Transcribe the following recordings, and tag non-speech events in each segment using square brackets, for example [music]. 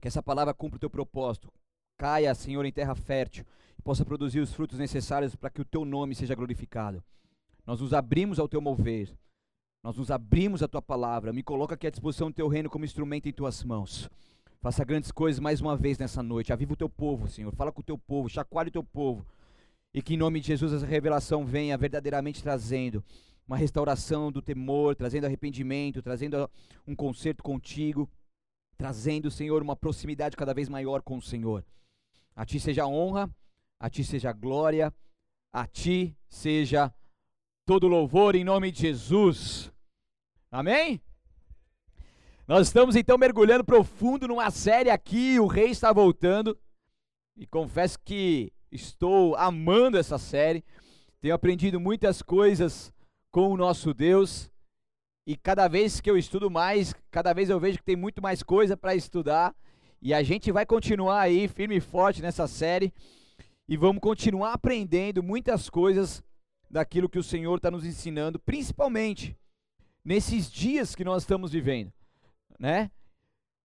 Que essa palavra cumpra o teu propósito. Caia, Senhor, em terra fértil e possa produzir os frutos necessários para que o teu nome seja glorificado. Nós nos abrimos ao teu mover. Nós nos abrimos à tua palavra. Me coloca aqui à disposição do teu reino como instrumento em tuas mãos. Faça grandes coisas mais uma vez nessa noite. Aviva o teu povo, Senhor. Fala com o teu povo, chacoalhe o teu povo. E que em nome de Jesus essa revelação venha verdadeiramente trazendo uma restauração do temor, trazendo arrependimento, trazendo um conserto contigo, trazendo, Senhor, uma proximidade cada vez maior com o Senhor. A ti seja honra, a ti seja glória, a ti seja todo louvor em nome de Jesus. Amém? Nós estamos então mergulhando profundo numa série aqui, o rei está voltando. E confesso que estou amando essa série. Tenho aprendido muitas coisas com o nosso Deus. E cada vez que eu estudo mais, cada vez eu vejo que tem muito mais coisa para estudar. E a gente vai continuar aí firme e forte nessa série. E vamos continuar aprendendo muitas coisas daquilo que o Senhor está nos ensinando, principalmente nesses dias que nós estamos vivendo, né?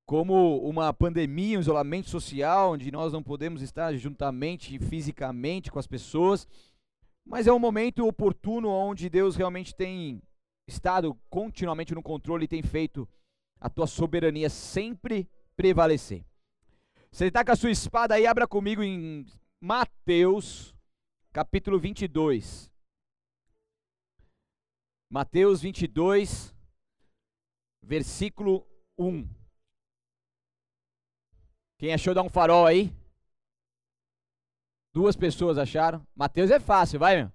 Como uma pandemia, um isolamento social, onde nós não podemos estar juntamente fisicamente com as pessoas, mas é um momento oportuno onde Deus realmente tem estado continuamente no controle e tem feito a tua soberania sempre prevalecer. Você está com a sua espada aí, abra comigo em Mateus, capítulo 22. Mateus 22, versículo 1. Quem achou dar um farol aí? Duas pessoas acharam. Mateus é fácil, vai, meu.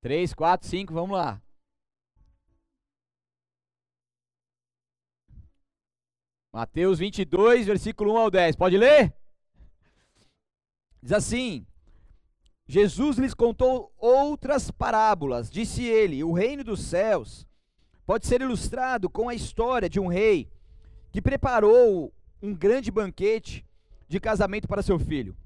Três, quatro, cinco, vamos lá. Mateus 22, versículo 1 ao 10. Pode ler? Diz assim: Jesus lhes contou outras parábolas. Disse ele: O reino dos céus pode ser ilustrado com a história de um rei que preparou um grande banquete de casamento para seu filho.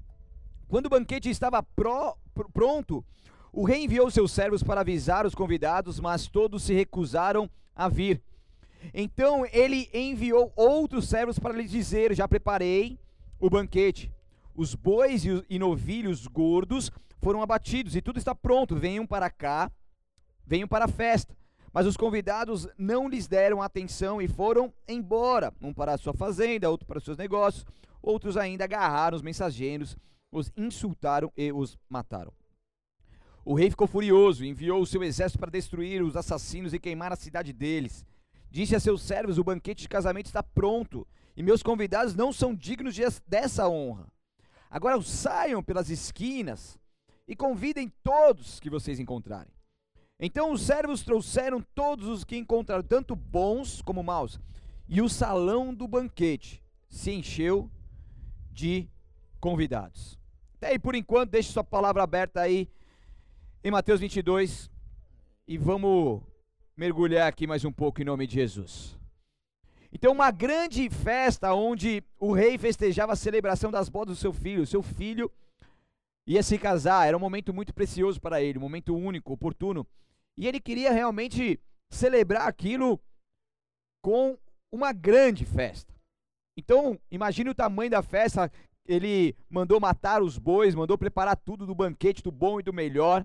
Quando o banquete estava pro, pronto, o rei enviou seus servos para avisar os convidados, mas todos se recusaram a vir. Então ele enviou outros servos para lhes dizer: Já preparei o banquete. Os bois e novilhos gordos foram abatidos e tudo está pronto. Venham para cá, venham para a festa. Mas os convidados não lhes deram atenção e foram embora, um para a sua fazenda, outro para os seus negócios. Outros ainda agarraram os mensageiros os insultaram e os mataram. O rei ficou furioso e enviou o seu exército para destruir os assassinos e queimar a cidade deles. Disse a seus servos: O banquete de casamento está pronto e meus convidados não são dignos de, dessa honra. Agora saiam pelas esquinas e convidem todos que vocês encontrarem. Então os servos trouxeram todos os que encontraram, tanto bons como maus, e o salão do banquete se encheu de convidados. Até aí, por enquanto, deixe sua palavra aberta aí em Mateus 22 e vamos mergulhar aqui mais um pouco em nome de Jesus. Então, uma grande festa onde o rei festejava a celebração das bodas do seu filho. Seu filho ia se casar, era um momento muito precioso para ele, um momento único, oportuno. E ele queria realmente celebrar aquilo com uma grande festa. Então, imagine o tamanho da festa ele mandou matar os bois, mandou preparar tudo do banquete do bom e do melhor.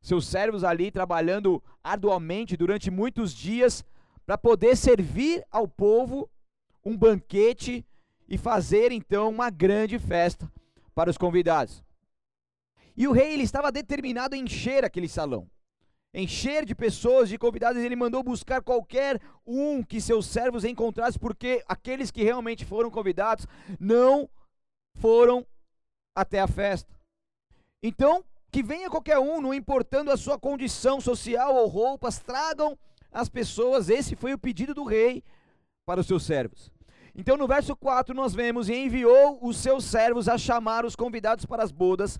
Seus servos ali trabalhando arduamente durante muitos dias para poder servir ao povo um banquete e fazer então uma grande festa para os convidados. E o rei ele estava determinado a encher aquele salão. Encher de pessoas, de convidados, ele mandou buscar qualquer um que seus servos encontrassem, porque aqueles que realmente foram convidados não foram até a festa. Então, que venha qualquer um, não importando a sua condição social ou roupas, tragam as pessoas. Esse foi o pedido do rei para os seus servos. Então, no verso 4, nós vemos: E enviou os seus servos a chamar os convidados para as bodas,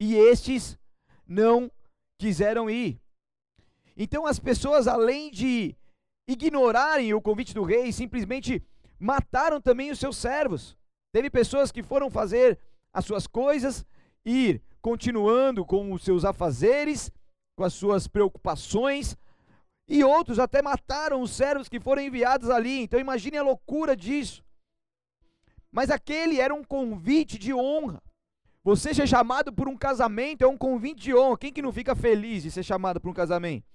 e estes não quiseram ir. Então, as pessoas, além de ignorarem o convite do rei, simplesmente mataram também os seus servos. Teve pessoas que foram fazer as suas coisas, ir continuando com os seus afazeres, com as suas preocupações, e outros até mataram os servos que foram enviados ali. Então imagine a loucura disso. Mas aquele era um convite de honra. Você ser chamado por um casamento é um convite de honra. Quem que não fica feliz de ser chamado por um casamento?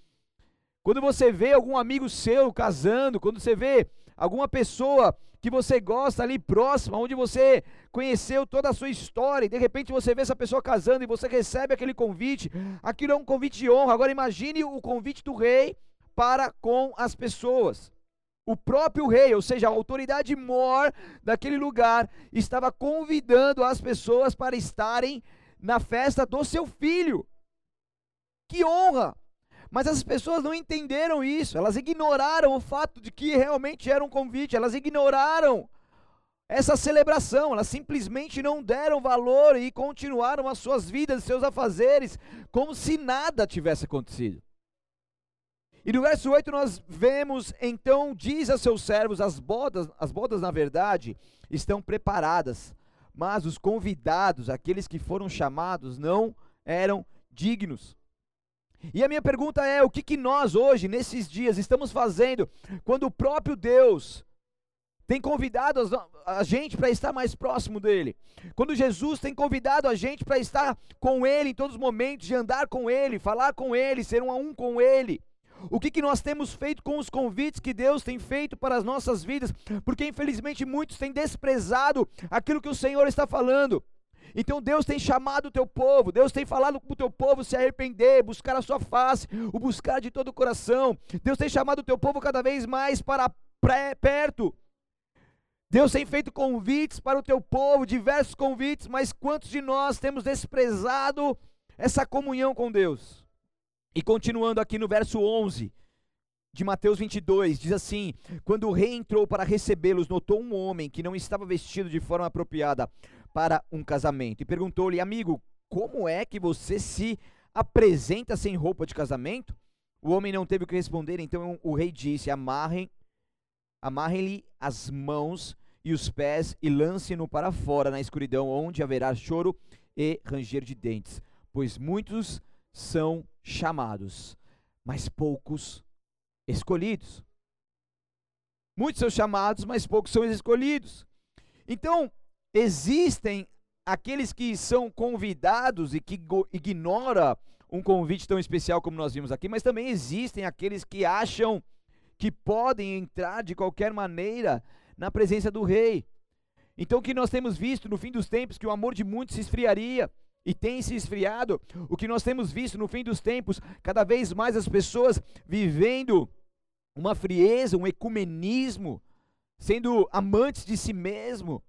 Quando você vê algum amigo seu casando, quando você vê alguma pessoa que você gosta ali próxima, onde você conheceu toda a sua história, e de repente você vê essa pessoa casando e você recebe aquele convite, aquilo é um convite de honra. Agora imagine o convite do rei para com as pessoas. O próprio rei, ou seja, a autoridade mor daquele lugar, estava convidando as pessoas para estarem na festa do seu filho. Que honra! Mas as pessoas não entenderam isso, elas ignoraram o fato de que realmente era um convite, elas ignoraram essa celebração, elas simplesmente não deram valor e continuaram as suas vidas, seus afazeres, como se nada tivesse acontecido. E no verso 8 nós vemos, então diz a seus servos, as bodas, as bodas na verdade estão preparadas, mas os convidados, aqueles que foram chamados, não eram dignos. E a minha pergunta é: o que, que nós hoje, nesses dias, estamos fazendo quando o próprio Deus tem convidado a gente para estar mais próximo dele? Quando Jesus tem convidado a gente para estar com ele em todos os momentos, de andar com ele, falar com ele, ser um a um com ele? O que, que nós temos feito com os convites que Deus tem feito para as nossas vidas? Porque infelizmente muitos têm desprezado aquilo que o Senhor está falando. Então Deus tem chamado o teu povo, Deus tem falado com o teu povo se arrepender, buscar a sua face, o buscar de todo o coração. Deus tem chamado o teu povo cada vez mais para pré, perto. Deus tem feito convites para o teu povo, diversos convites, mas quantos de nós temos desprezado essa comunhão com Deus? E continuando aqui no verso 11 de Mateus 22, diz assim: Quando o rei entrou para recebê-los, notou um homem que não estava vestido de forma apropriada para um casamento. E perguntou-lhe, amigo, como é que você se apresenta sem roupa de casamento? O homem não teve o que responder, então o rei disse: Amarrem, amarrem-lhe as mãos e os pés e lancem-no para fora na escuridão, onde haverá choro e ranger de dentes, pois muitos são chamados, mas poucos escolhidos. Muitos são chamados, mas poucos são escolhidos. Então, Existem aqueles que são convidados e que ignoram um convite tão especial como nós vimos aqui, mas também existem aqueles que acham que podem entrar de qualquer maneira na presença do rei. Então, o que nós temos visto no fim dos tempos, que o amor de muitos se esfriaria e tem se esfriado, o que nós temos visto no fim dos tempos, cada vez mais as pessoas vivendo uma frieza, um ecumenismo, sendo amantes de si mesmo,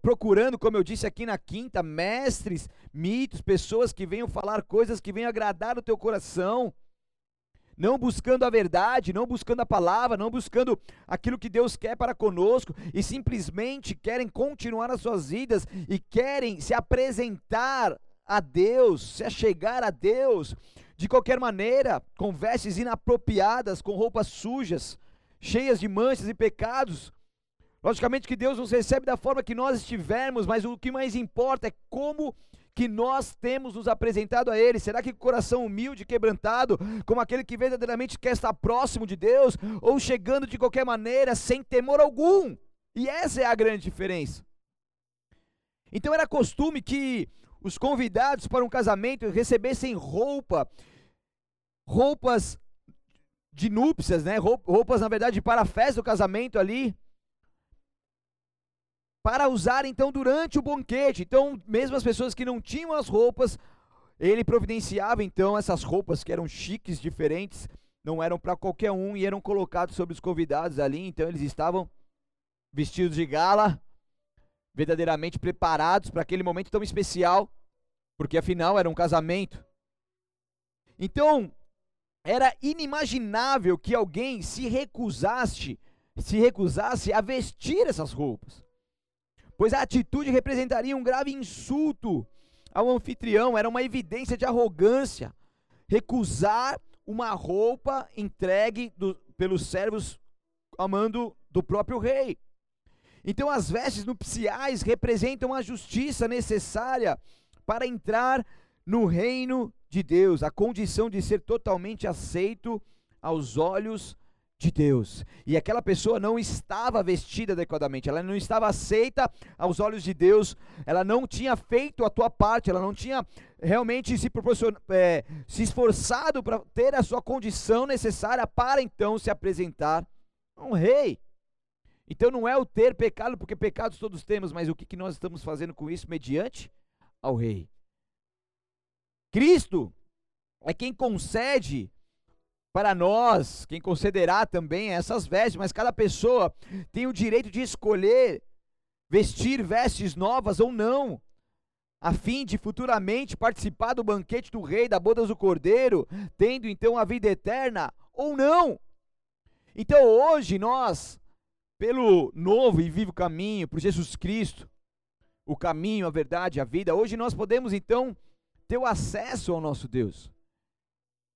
procurando, como eu disse aqui na quinta, mestres, mitos, pessoas que venham falar coisas que venham agradar o teu coração, não buscando a verdade, não buscando a palavra, não buscando aquilo que Deus quer para conosco, e simplesmente querem continuar as suas vidas e querem se apresentar a Deus, se achegar a Deus. De qualquer maneira, com vestes inapropriadas, com roupas sujas, cheias de manchas e pecados, Logicamente que Deus nos recebe da forma que nós estivermos, mas o que mais importa é como que nós temos nos apresentado a Ele. Será que coração humilde, quebrantado, como aquele que verdadeiramente quer estar próximo de Deus, ou chegando de qualquer maneira, sem temor algum? E essa é a grande diferença. Então era costume que os convidados para um casamento recebessem roupa, roupas de núpcias, né? Roupas, na verdade, para a festa do casamento ali para usar então durante o banquete. Então, mesmo as pessoas que não tinham as roupas, ele providenciava então essas roupas que eram chiques, diferentes, não eram para qualquer um e eram colocados sobre os convidados ali, então eles estavam vestidos de gala, verdadeiramente preparados para aquele momento tão especial, porque afinal era um casamento. Então, era inimaginável que alguém se recusasse, se recusasse a vestir essas roupas pois a atitude representaria um grave insulto ao anfitrião, era uma evidência de arrogância. Recusar uma roupa entregue do, pelos servos a mando do próprio rei. Então, as vestes nupciais representam a justiça necessária para entrar no reino de Deus, a condição de ser totalmente aceito aos olhos de Deus. E aquela pessoa não estava vestida adequadamente, ela não estava aceita aos olhos de Deus, ela não tinha feito a tua parte, ela não tinha realmente se, é, se esforçado para ter a sua condição necessária para então se apresentar a um rei. Então não é o ter pecado, porque pecados todos temos, mas o que, que nós estamos fazendo com isso mediante ao rei. Cristo é quem concede para nós, quem concederá também essas vestes, mas cada pessoa tem o direito de escolher vestir vestes novas ou não, a fim de futuramente participar do banquete do rei, da bodas do cordeiro, tendo então a vida eterna ou não. Então hoje nós, pelo novo e vivo caminho, por Jesus Cristo, o caminho, a verdade, a vida, hoje nós podemos então ter o acesso ao nosso Deus.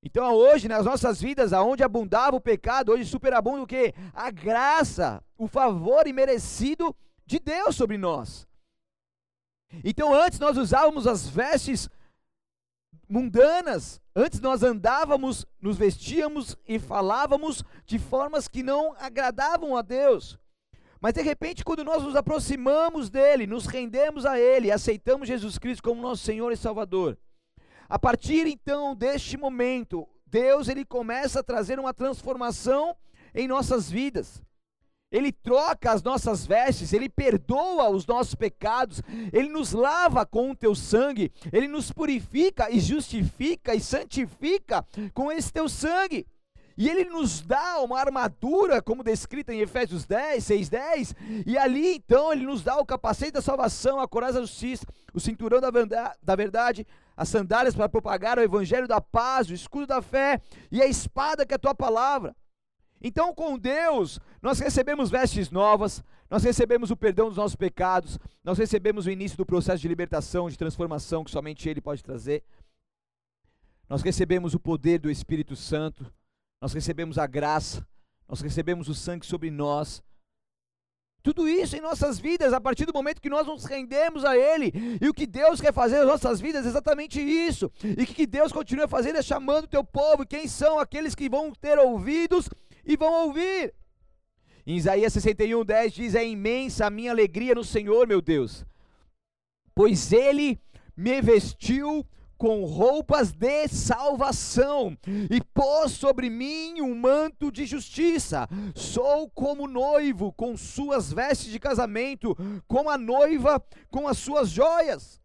Então hoje nas nossas vidas, aonde abundava o pecado, hoje superabunda o que? A graça, o favor imerecido de Deus sobre nós. Então antes nós usávamos as vestes mundanas, antes nós andávamos, nos vestíamos e falávamos de formas que não agradavam a Deus. Mas de repente, quando nós nos aproximamos dele, nos rendemos a ele, aceitamos Jesus Cristo como nosso Senhor e Salvador, a partir então deste momento, Deus ele começa a trazer uma transformação em nossas vidas. Ele troca as nossas vestes, ele perdoa os nossos pecados, ele nos lava com o teu sangue, ele nos purifica e justifica e santifica com esse teu sangue. E ele nos dá uma armadura, como descrita em Efésios 10, 6, 10. E ali então ele nos dá o capacete da salvação, a coraça da justiça, o cinturão da verdade, as sandálias para propagar o evangelho da paz, o escudo da fé e a espada que é a tua palavra. Então, com Deus, nós recebemos vestes novas, nós recebemos o perdão dos nossos pecados, nós recebemos o início do processo de libertação, de transformação que somente Ele pode trazer. Nós recebemos o poder do Espírito Santo, nós recebemos a graça, nós recebemos o sangue sobre nós. Tudo isso em nossas vidas, a partir do momento que nós nos rendemos a Ele. E o que Deus quer fazer nas nossas vidas é exatamente isso. E o que Deus continua fazendo é chamando o teu povo. Quem são aqueles que vão ter ouvidos e vão ouvir? Em Isaías 61, 10 diz: É imensa a minha alegria no Senhor, meu Deus, pois Ele me vestiu com roupas de salvação e pôs sobre mim um manto de justiça. Sou como noivo com suas vestes de casamento, como a noiva com as suas joias.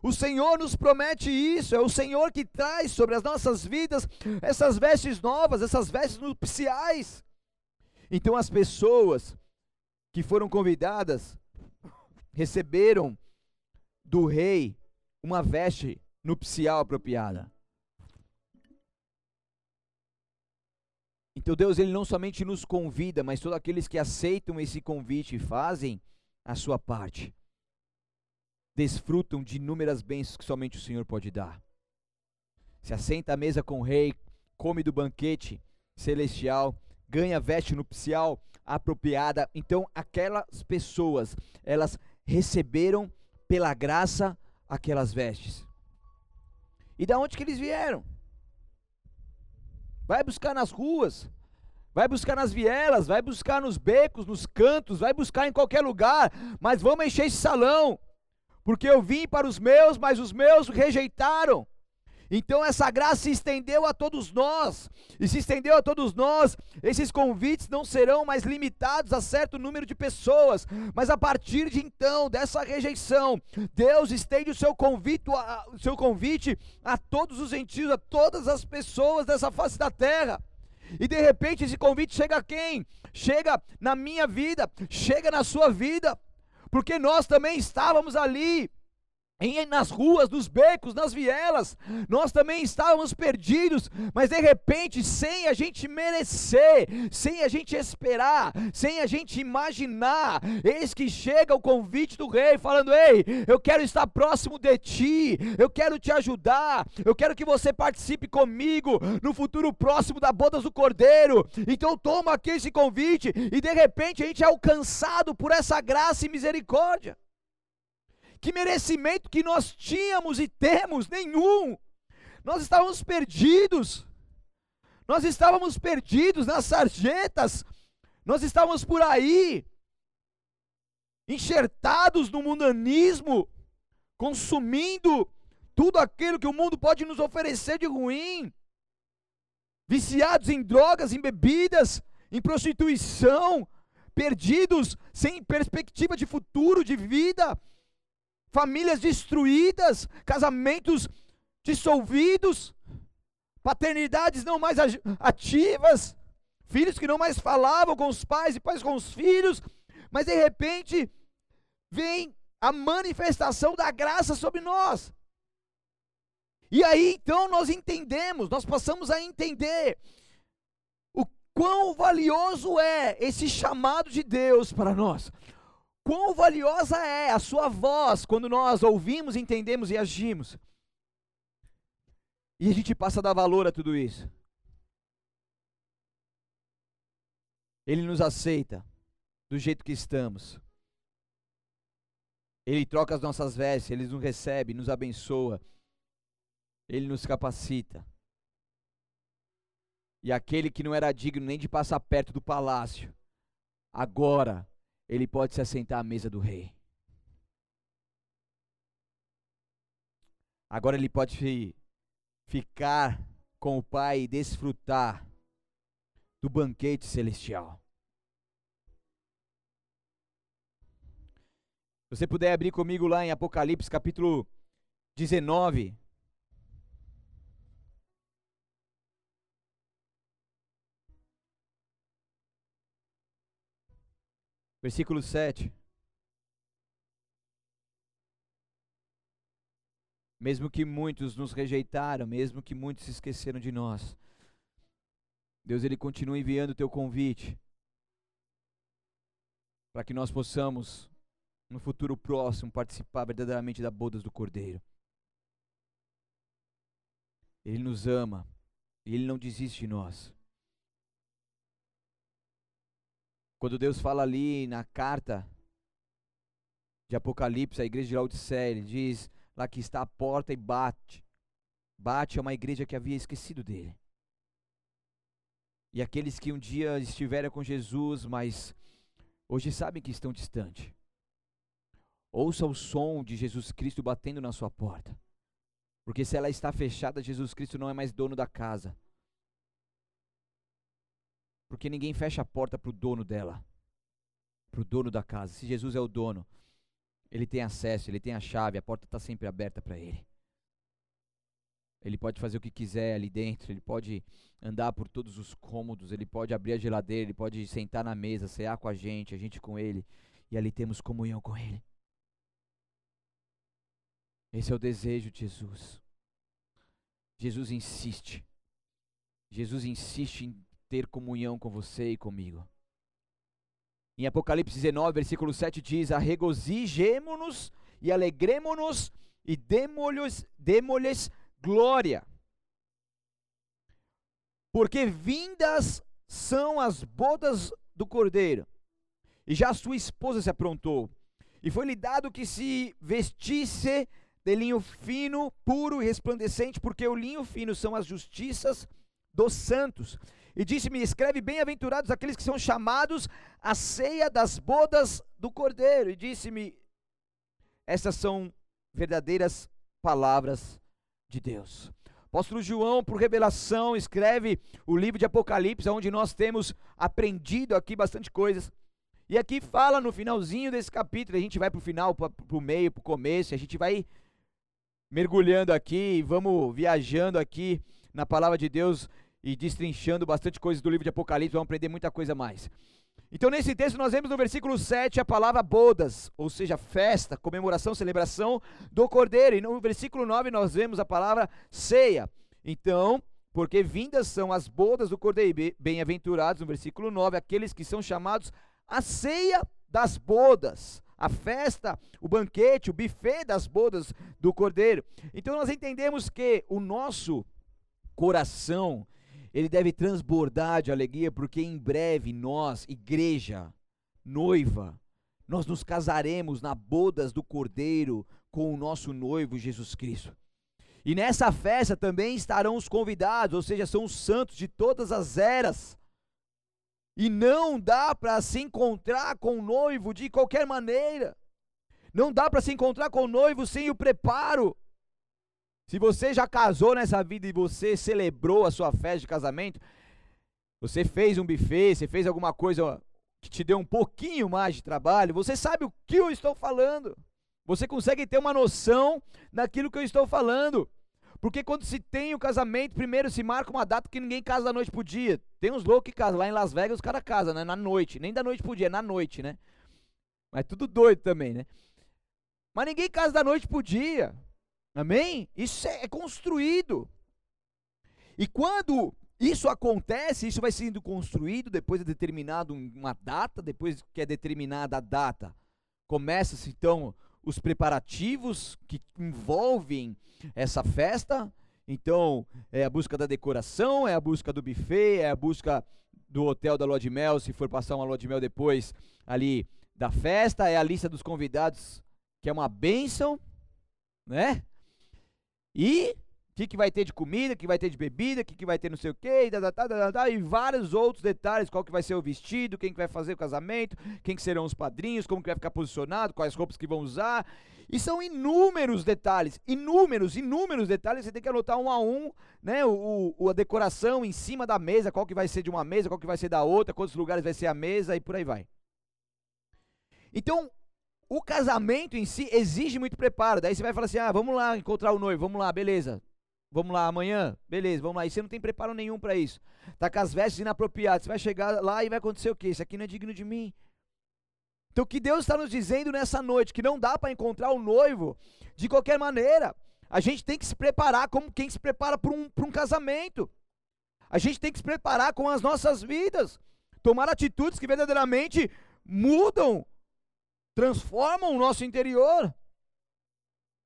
O Senhor nos promete isso, é o Senhor que traz sobre as nossas vidas essas vestes novas, essas vestes nupciais. Então as pessoas que foram convidadas receberam do rei uma veste nupcial apropriada. Então Deus ele não somente nos convida, mas todos aqueles que aceitam esse convite e fazem a sua parte, desfrutam de inúmeras bênçãos que somente o Senhor pode dar. Se assenta à mesa com o rei, come do banquete celestial, ganha veste nupcial apropriada. Então aquelas pessoas, elas receberam pela graça aquelas vestes. E da onde que eles vieram? Vai buscar nas ruas, vai buscar nas vielas, vai buscar nos becos, nos cantos, vai buscar em qualquer lugar, mas vamos encher esse salão, porque eu vim para os meus, mas os meus rejeitaram. Então essa graça se estendeu a todos nós, e se estendeu a todos nós, esses convites não serão mais limitados a certo número de pessoas, mas a partir de então, dessa rejeição, Deus estende o seu convite, a, o seu convite a todos os gentios, a todas as pessoas dessa face da terra. E de repente esse convite chega a quem? Chega na minha vida, chega na sua vida, porque nós também estávamos ali em, nas ruas, nos becos, nas vielas, nós também estávamos perdidos, mas de repente, sem a gente merecer, sem a gente esperar, sem a gente imaginar, eis que chega o convite do rei, falando: Ei, eu quero estar próximo de ti, eu quero te ajudar, eu quero que você participe comigo no futuro próximo da bodas do cordeiro. Então, toma aqui esse convite, e de repente a gente é alcançado por essa graça e misericórdia. Que merecimento que nós tínhamos e temos? Nenhum. Nós estávamos perdidos. Nós estávamos perdidos nas sarjetas, nós estávamos por aí, enxertados no mundanismo, consumindo tudo aquilo que o mundo pode nos oferecer de ruim, viciados em drogas, em bebidas, em prostituição, perdidos, sem perspectiva de futuro, de vida, famílias destruídas, casamentos dissolvidos, paternidades não mais ativas, filhos que não mais falavam com os pais e pais com os filhos, mas de repente vem a manifestação da graça sobre nós. E aí então nós entendemos, nós passamos a entender o quão valioso é esse chamado de Deus para nós. Quão valiosa é a sua voz quando nós ouvimos, entendemos e agimos. E a gente passa a dar valor a tudo isso. Ele nos aceita do jeito que estamos. Ele troca as nossas vestes, ele nos recebe, nos abençoa. Ele nos capacita. E aquele que não era digno nem de passar perto do palácio, agora ele pode se assentar à mesa do rei. Agora ele pode ficar com o Pai e desfrutar do banquete celestial. Se você puder abrir comigo lá em Apocalipse capítulo 19. Versículo 7. Mesmo que muitos nos rejeitaram, mesmo que muitos se esqueceram de nós, Deus ele continua enviando o teu convite para que nós possamos no futuro próximo participar verdadeiramente da bodas do Cordeiro. Ele nos ama ele não desiste de nós. Quando Deus fala ali na carta de Apocalipse à igreja de Laodiceia, ele diz lá que está à porta e bate. Bate é uma igreja que havia esquecido dele. E aqueles que um dia estiveram com Jesus, mas hoje sabem que estão distantes. Ouça o som de Jesus Cristo batendo na sua porta. Porque se ela está fechada, Jesus Cristo não é mais dono da casa. Porque ninguém fecha a porta para o dono dela, para o dono da casa. Se Jesus é o dono, ele tem acesso, ele tem a chave, a porta está sempre aberta para ele. Ele pode fazer o que quiser ali dentro, ele pode andar por todos os cômodos, ele pode abrir a geladeira, ele pode sentar na mesa, cear com a gente, a gente com ele, e ali temos comunhão com ele. Esse é o desejo de Jesus. Jesus insiste. Jesus insiste em ter comunhão com você e comigo. Em Apocalipse 19, versículo 7 diz: Arregozijemo-nos e alegremo-nos e demo-lhes glória. Porque vindas são as bodas do cordeiro, e já sua esposa se aprontou, e foi-lhe dado que se vestisse de linho fino, puro e resplandecente, porque o linho fino são as justiças dos santos. E disse-me: Escreve bem-aventurados aqueles que são chamados à ceia das bodas do Cordeiro. E disse-me: Essas são verdadeiras palavras de Deus. Apóstolo João, por revelação, escreve o livro de Apocalipse, onde nós temos aprendido aqui bastante coisas. E aqui fala no finalzinho desse capítulo, a gente vai para o final, para o meio, para o começo, a gente vai mergulhando aqui, vamos viajando aqui na palavra de Deus e destrinchando bastante coisas do livro de Apocalipse, vamos aprender muita coisa mais. Então, nesse texto, nós vemos no versículo 7 a palavra bodas, ou seja, festa, comemoração, celebração do cordeiro. E no versículo 9 nós vemos a palavra ceia. Então, porque vindas são as bodas do cordeiro, bem-aventurados, no versículo 9, aqueles que são chamados a ceia das bodas, a festa, o banquete, o buffet das bodas do cordeiro. Então, nós entendemos que o nosso coração, ele deve transbordar de alegria, porque em breve nós, igreja, noiva, nós nos casaremos na bodas do Cordeiro com o nosso noivo Jesus Cristo. E nessa festa também estarão os convidados, ou seja, são os santos de todas as eras. E não dá para se encontrar com o noivo de qualquer maneira. Não dá para se encontrar com o noivo sem o preparo. Se você já casou nessa vida e você celebrou a sua festa de casamento, você fez um buffet, você fez alguma coisa que te deu um pouquinho mais de trabalho, você sabe o que eu estou falando. Você consegue ter uma noção daquilo que eu estou falando. Porque quando se tem o casamento, primeiro se marca uma data que ninguém casa da noite pro dia. Tem uns loucos que casam. Lá em Las Vegas os caras casam, né? Na noite. Nem da noite pro dia, é na noite, né? Mas tudo doido também, né? Mas ninguém casa da noite pro dia. Amém? Isso é, é construído. E quando isso acontece, isso vai sendo construído depois de determinado uma data, depois que é determinada a data, começa-se então os preparativos que envolvem essa festa. Então, é a busca da decoração, é a busca do buffet, é a busca do hotel da lua de mel, se for passar uma lua de mel depois ali da festa, é a lista dos convidados, que é uma bênção, né? E o que, que vai ter de comida, o que vai ter de bebida, o que, que vai ter não sei o quê, e, e vários outros detalhes, qual que vai ser o vestido, quem que vai fazer o casamento, quem que serão os padrinhos, como que vai ficar posicionado, quais roupas que vão usar. E são inúmeros detalhes, inúmeros, inúmeros detalhes, você tem que anotar um a um, né, o, o, a decoração em cima da mesa, qual que vai ser de uma mesa, qual que vai ser da outra, quantos lugares vai ser a mesa e por aí vai. Então, o casamento em si exige muito preparo. Daí você vai falar assim: ah, vamos lá encontrar o noivo, vamos lá, beleza. Vamos lá amanhã? Beleza, vamos lá. E você não tem preparo nenhum para isso. Tá com as vestes inapropriadas. Você vai chegar lá e vai acontecer o quê? Isso aqui não é digno de mim. Então o que Deus está nos dizendo nessa noite, que não dá para encontrar o noivo de qualquer maneira. A gente tem que se preparar como quem se prepara para um, um casamento. A gente tem que se preparar com as nossas vidas. Tomar atitudes que verdadeiramente mudam, transformam o nosso interior.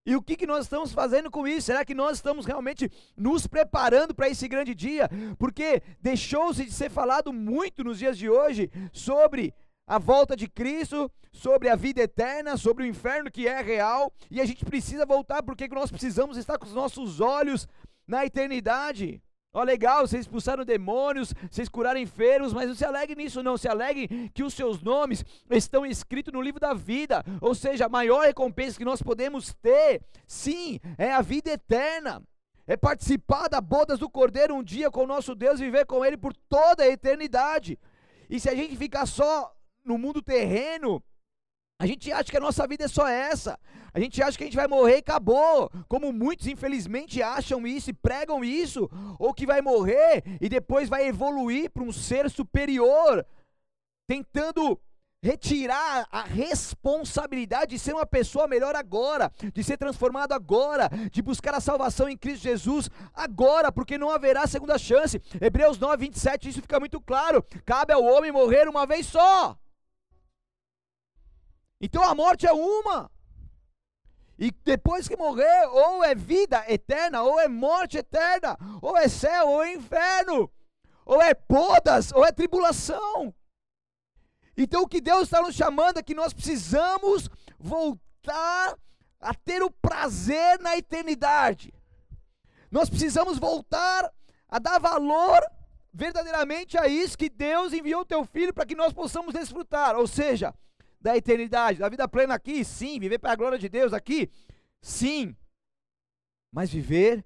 E o que, que nós estamos fazendo com isso? Será que nós estamos realmente nos preparando para esse grande dia? Porque deixou-se de ser falado muito nos dias de hoje sobre a volta de Cristo, sobre a vida eterna, sobre o inferno que é real, e a gente precisa voltar porque nós precisamos estar com os nossos olhos na eternidade. Ó, legal, vocês expulsaram demônios, vocês curaram enfermos, mas não se alegre nisso, não. Se alegre que os seus nomes estão escritos no livro da vida. Ou seja, a maior recompensa que nós podemos ter, sim, é a vida eterna. É participar da bodas do Cordeiro um dia com o nosso Deus e viver com Ele por toda a eternidade. E se a gente ficar só no mundo terreno, a gente acha que a nossa vida é só essa. A gente acha que a gente vai morrer e acabou. Como muitos, infelizmente, acham isso e pregam isso. Ou que vai morrer e depois vai evoluir para um ser superior. Tentando retirar a responsabilidade de ser uma pessoa melhor agora, de ser transformado agora, de buscar a salvação em Cristo Jesus agora, porque não haverá segunda chance. Hebreus 9, 27, isso fica muito claro. Cabe ao homem morrer uma vez só. Então a morte é uma. E depois que morrer, ou é vida eterna, ou é morte eterna, ou é céu, ou é inferno, ou é podas, ou é tribulação. Então o que Deus está nos chamando é que nós precisamos voltar a ter o prazer na eternidade. Nós precisamos voltar a dar valor verdadeiramente a isso que Deus enviou o teu filho para que nós possamos desfrutar. Ou seja, da eternidade, da vida plena aqui, sim, viver para a glória de Deus aqui, sim, mas viver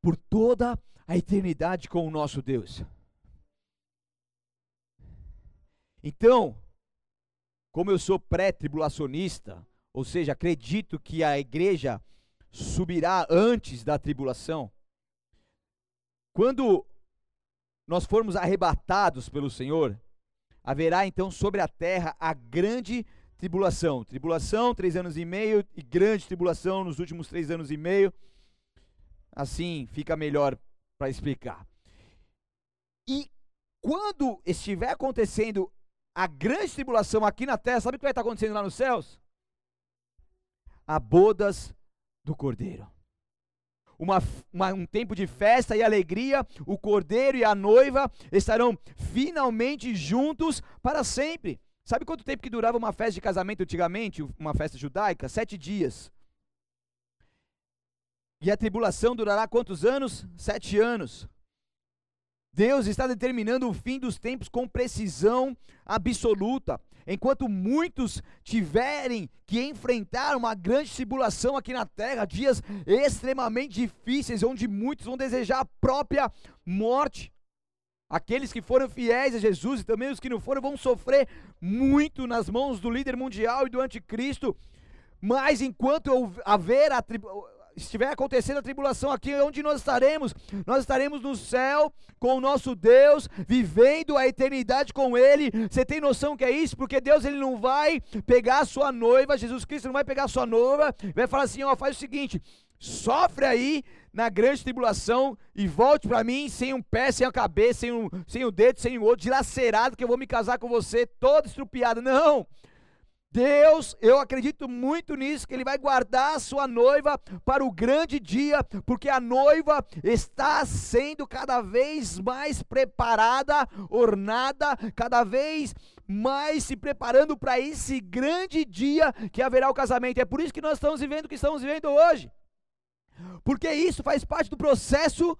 por toda a eternidade com o nosso Deus. Então, como eu sou pré-tribulacionista, ou seja, acredito que a igreja subirá antes da tribulação, quando nós formos arrebatados pelo Senhor, haverá então sobre a terra a grande tribulação. Tribulação, três anos e meio, e grande tribulação nos últimos três anos e meio. Assim fica melhor para explicar. E quando estiver acontecendo a grande tribulação aqui na terra, sabe o que vai estar acontecendo lá nos céus? A bodas do cordeiro uma, uma, um tempo de festa e alegria, o cordeiro e a noiva estarão finalmente juntos para sempre. Sabe quanto tempo que durava uma festa de casamento antigamente, uma festa judaica? Sete dias. E a tribulação durará quantos anos? Sete anos. Deus está determinando o fim dos tempos com precisão absoluta. Enquanto muitos tiverem que enfrentar uma grande tribulação aqui na terra, dias extremamente difíceis, onde muitos vão desejar a própria morte. Aqueles que foram fiéis a Jesus e também os que não foram vão sofrer muito nas mãos do líder mundial e do anticristo. Mas enquanto haver a, estiver acontecendo a tribulação aqui, onde nós estaremos? Nós estaremos no céu com o nosso Deus, vivendo a eternidade com Ele. Você tem noção que é isso? Porque Deus ele não vai pegar a sua noiva, Jesus Cristo não vai pegar a sua noiva, vai falar assim: ó, faz o seguinte, sofre aí na grande tribulação e volte para mim sem um pé, sem a cabeça, sem um, sem o dedo, sem o outro, dilacerado, que eu vou me casar com você, todo estrupiado. Não! Deus, eu acredito muito nisso, que Ele vai guardar a sua noiva para o grande dia, porque a noiva está sendo cada vez mais preparada, ornada, cada vez mais se preparando para esse grande dia que haverá o casamento. É por isso que nós estamos vivendo o que estamos vivendo hoje, porque isso faz parte do processo,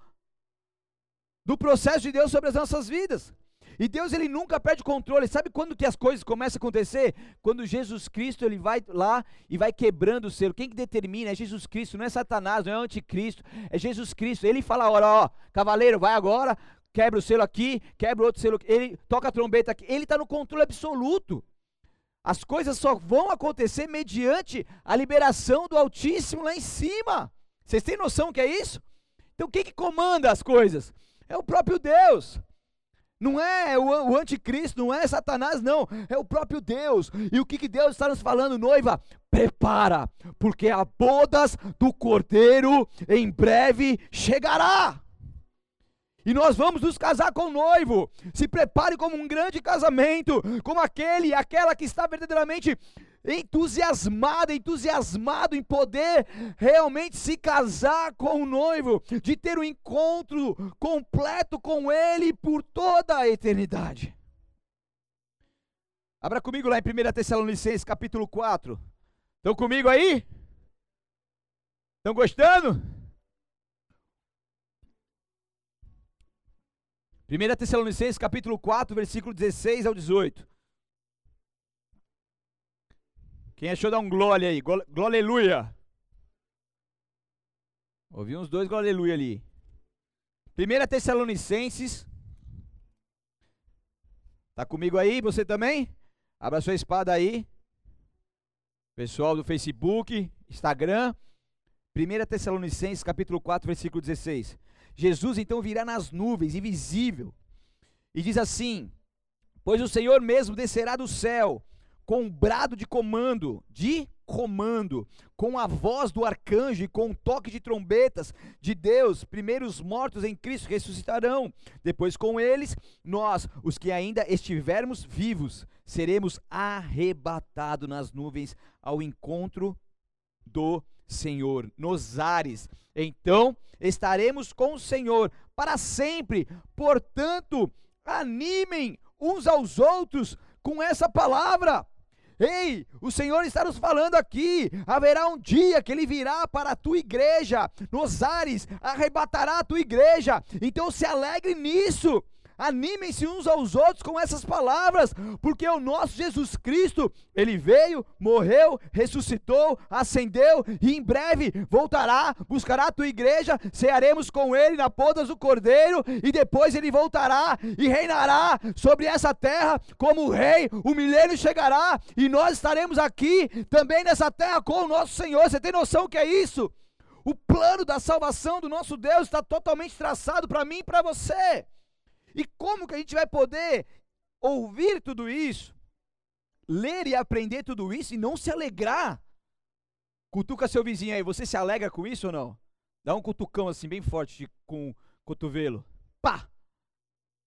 do processo de Deus sobre as nossas vidas. E Deus ele nunca perde o controle. Sabe quando que as coisas começam a acontecer? Quando Jesus Cristo ele vai lá e vai quebrando o selo. Quem que determina é Jesus Cristo, não é Satanás, não é o anticristo, é Jesus Cristo. Ele fala, ó, ó, cavaleiro, vai agora, quebra o selo aqui, quebra outro selo, ele toca a trombeta aqui. Ele está no controle absoluto. As coisas só vão acontecer mediante a liberação do Altíssimo lá em cima. Vocês têm noção que é isso? Então quem que comanda as coisas? É o próprio Deus. Não é o, anticristo, não é Satanás, não. É o próprio Deus. E o que, que Deus está nos falando, noiva? Prepara, porque a bodas do cordeiro em breve chegará. E nós vamos nos casar com o noivo. Se prepare como um grande casamento, como aquele e aquela que está verdadeiramente entusiasmado, entusiasmado em poder realmente se casar com o noivo, de ter um encontro completo com ele por toda a eternidade. Abra comigo lá em 1 Tessalonicenses capítulo 4. Estão comigo aí? Estão gostando? 1 Tessalonicenses capítulo 4, versículo 16 ao 18. Quem achou, dá um glória aí. Glória. Ouvi uns dois glória ali. 1 Tessalonicenses. Tá comigo aí? Você também? Abra sua espada aí. Pessoal do Facebook, Instagram. 1 Tessalonicenses, capítulo 4, versículo 16. Jesus então virá nas nuvens, invisível. E diz assim: Pois o Senhor mesmo descerá do céu com um brado de comando, de comando, com a voz do arcanjo e com um toque de trombetas de Deus, primeiros mortos em Cristo ressuscitarão. Depois com eles, nós, os que ainda estivermos vivos, seremos arrebatados nas nuvens ao encontro do Senhor, nos ares. Então estaremos com o Senhor para sempre. Portanto, animem uns aos outros com essa palavra. Ei, o Senhor está nos falando aqui. Haverá um dia que Ele virá para a tua igreja, nos ares, arrebatará a tua igreja. Então se alegre nisso. Animem-se uns aos outros com essas palavras, porque o nosso Jesus Cristo, ele veio, morreu, ressuscitou, ascendeu e em breve voltará, buscará a tua igreja, cearemos com ele na podas do cordeiro e depois ele voltará e reinará sobre essa terra como rei. O milênio chegará e nós estaremos aqui também nessa terra com o nosso Senhor. Você tem noção que é isso? O plano da salvação do nosso Deus está totalmente traçado para mim e para você. E como que a gente vai poder ouvir tudo isso, ler e aprender tudo isso e não se alegrar? Cutuca seu vizinho aí, você se alegra com isso ou não? Dá um cutucão assim bem forte com o cotovelo. Pá!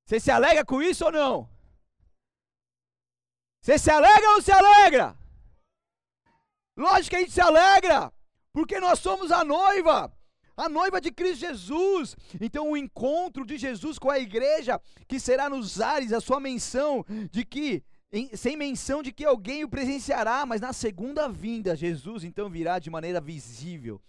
Você se alegra com isso ou não? Você se alegra ou se alegra? Lógico que a gente se alegra, porque nós somos a noiva a noiva de Cristo Jesus. Então, o encontro de Jesus com a igreja, que será nos ares, a sua menção de que, em, sem menção de que alguém o presenciará, mas na segunda vinda, Jesus então virá de maneira visível,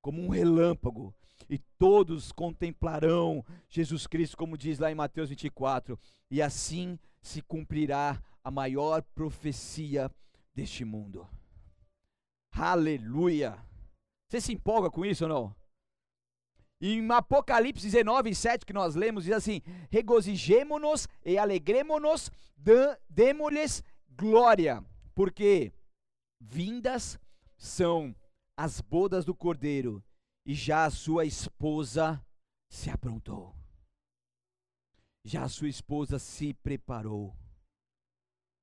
como um relâmpago, e todos contemplarão Jesus Cristo, como diz lá em Mateus 24, e assim se cumprirá a maior profecia deste mundo. Aleluia! Você se empolga com isso ou não? Em Apocalipse 19, 7, que nós lemos, diz assim: Regozijemo-nos e alegremo-nos, demo-lhes glória, porque vindas são as bodas do cordeiro, e já a sua esposa se aprontou. Já a sua esposa se preparou.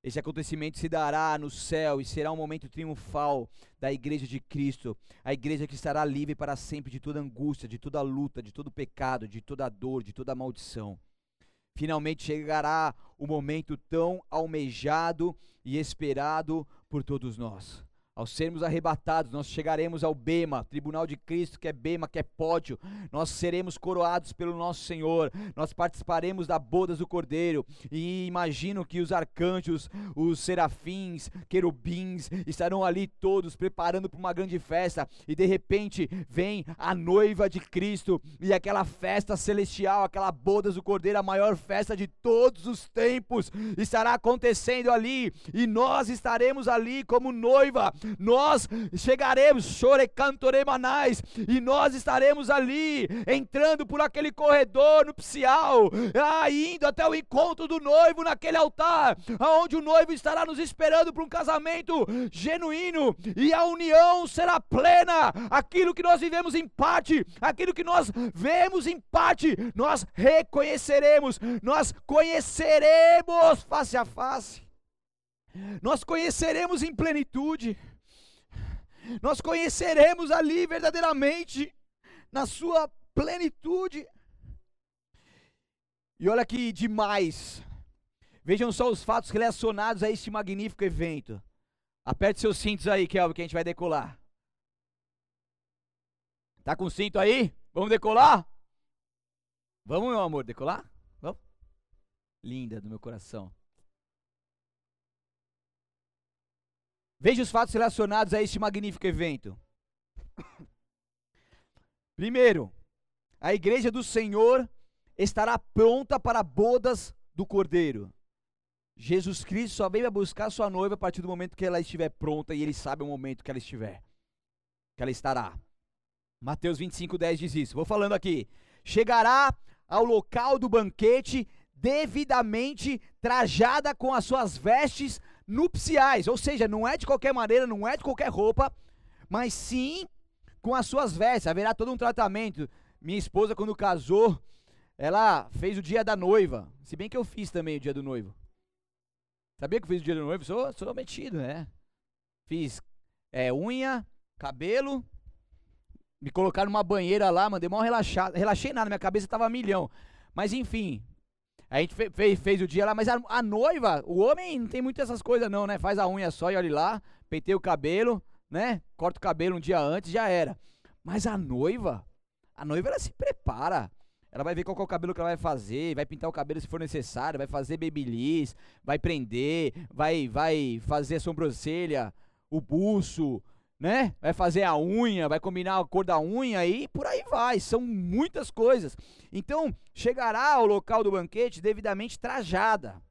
Esse acontecimento se dará no céu e será um momento triunfal da igreja de Cristo, a igreja que estará livre para sempre de toda angústia, de toda luta, de todo pecado, de toda dor, de toda maldição. Finalmente chegará o momento tão almejado e esperado por todos nós. Ao sermos arrebatados, nós chegaremos ao Bema, tribunal de Cristo, que é Bema, que é pódio. Nós seremos coroados pelo nosso Senhor. Nós participaremos da bodas do Cordeiro. E imagino que os arcanjos, os serafins, querubins estarão ali todos preparando para uma grande festa. E de repente vem a noiva de Cristo e aquela festa celestial, aquela bodas do Cordeiro, a maior festa de todos os tempos, estará acontecendo ali. E nós estaremos ali como noiva nós chegaremos, chore cantoremanais, e nós estaremos ali, entrando por aquele corredor nupcial, ah, indo até o encontro do noivo naquele altar, aonde o noivo estará nos esperando para um casamento genuíno, e a união será plena, aquilo que nós vivemos em parte, aquilo que nós vemos em parte, nós reconheceremos, nós conheceremos face a face. Nós conheceremos em plenitude nós conheceremos ali verdadeiramente, na sua plenitude. E olha que demais. Vejam só os fatos relacionados a este magnífico evento. Aperte seus cintos aí, Kelvin, que a gente vai decolar. Tá com cinto aí? Vamos decolar? Vamos, meu amor, decolar? Vamos? Linda do meu coração. Veja os fatos relacionados a este magnífico evento. [coughs] Primeiro, a igreja do Senhor estará pronta para bodas do Cordeiro. Jesus Cristo só veio buscar sua noiva a partir do momento que ela estiver pronta e ele sabe o momento que ela estiver, que ela estará. Mateus 25, 10 diz isso. Vou falando aqui. Chegará ao local do banquete devidamente trajada com as suas vestes nupciais, ou seja, não é de qualquer maneira, não é de qualquer roupa, mas sim com as suas vestes. Haverá todo um tratamento. Minha esposa, quando casou, ela fez o dia da noiva. Se bem que eu fiz também o dia do noivo. Sabia que eu fiz o dia do noivo? Sou, sou metido, né? Fiz é, unha, cabelo, me colocaram numa banheira lá, mandei mal relaxado. Relaxei nada, minha cabeça tava a milhão. Mas enfim, a gente fez, fez, fez o dia lá, mas a, a, noiva, o homem não tem muito essas coisas não, né? Faz a unha só e olha lá, pentei o cabelo, né? Corta o cabelo um dia antes, já era. Mas a noiva, a noiva ela se prepara. Ela vai ver qual é o cabelo que ela vai fazer, vai pintar o cabelo se for necessário, vai fazer babyliss, vai prender, vai vai fazer a sobrancelha, o buço, né? Vai fazer a unha, vai combinar a cor da unha e por aí vai. São muitas coisas. Então, chegará ao local do banquete devidamente trajada.